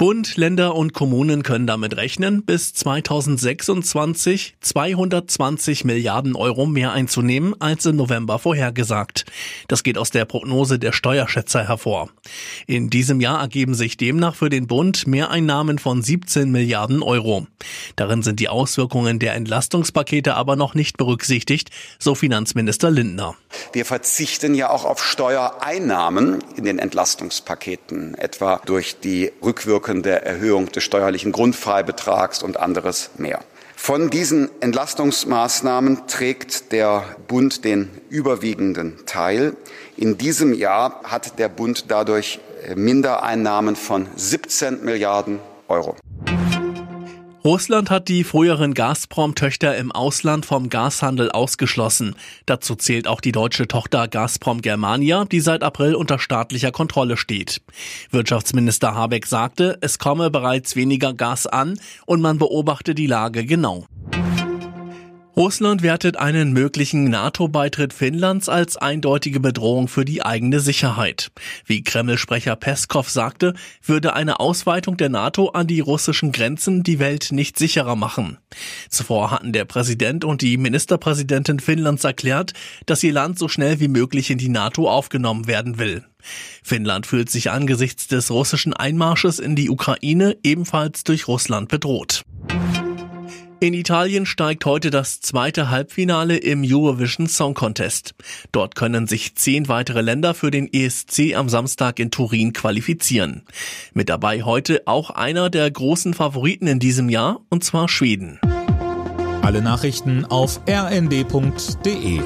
Bund, Länder und Kommunen können damit rechnen, bis 2026 220 Milliarden Euro mehr einzunehmen als im November vorhergesagt. Das geht aus der Prognose der Steuerschätzer hervor. In diesem Jahr ergeben sich demnach für den Bund Mehreinnahmen von 17 Milliarden Euro. Darin sind die Auswirkungen der Entlastungspakete aber noch nicht berücksichtigt, so Finanzminister Lindner. Wir verzichten ja auch auf Steuereinnahmen in den Entlastungspaketen, etwa durch die Rückwirkung der Erhöhung des steuerlichen Grundfreibetrags und anderes mehr. Von diesen Entlastungsmaßnahmen trägt der Bund den überwiegenden Teil. In diesem Jahr hat der Bund dadurch Mindereinnahmen von 17 Milliarden Euro. Russland hat die früheren Gazprom-Töchter im Ausland vom Gashandel ausgeschlossen. Dazu zählt auch die deutsche Tochter Gazprom Germania, die seit April unter staatlicher Kontrolle steht. Wirtschaftsminister Habeck sagte, es komme bereits weniger Gas an und man beobachte die Lage genau. Russland wertet einen möglichen NATO-Beitritt Finnlands als eindeutige Bedrohung für die eigene Sicherheit. Wie Kreml-Sprecher Peskov sagte, würde eine Ausweitung der NATO an die russischen Grenzen die Welt nicht sicherer machen. Zuvor hatten der Präsident und die Ministerpräsidentin Finnlands erklärt, dass ihr Land so schnell wie möglich in die NATO aufgenommen werden will. Finnland fühlt sich angesichts des russischen Einmarsches in die Ukraine ebenfalls durch Russland bedroht. In Italien steigt heute das zweite Halbfinale im Eurovision Song Contest. Dort können sich zehn weitere Länder für den ESC am Samstag in Turin qualifizieren. Mit dabei heute auch einer der großen Favoriten in diesem Jahr, und zwar Schweden. Alle Nachrichten auf rnd.de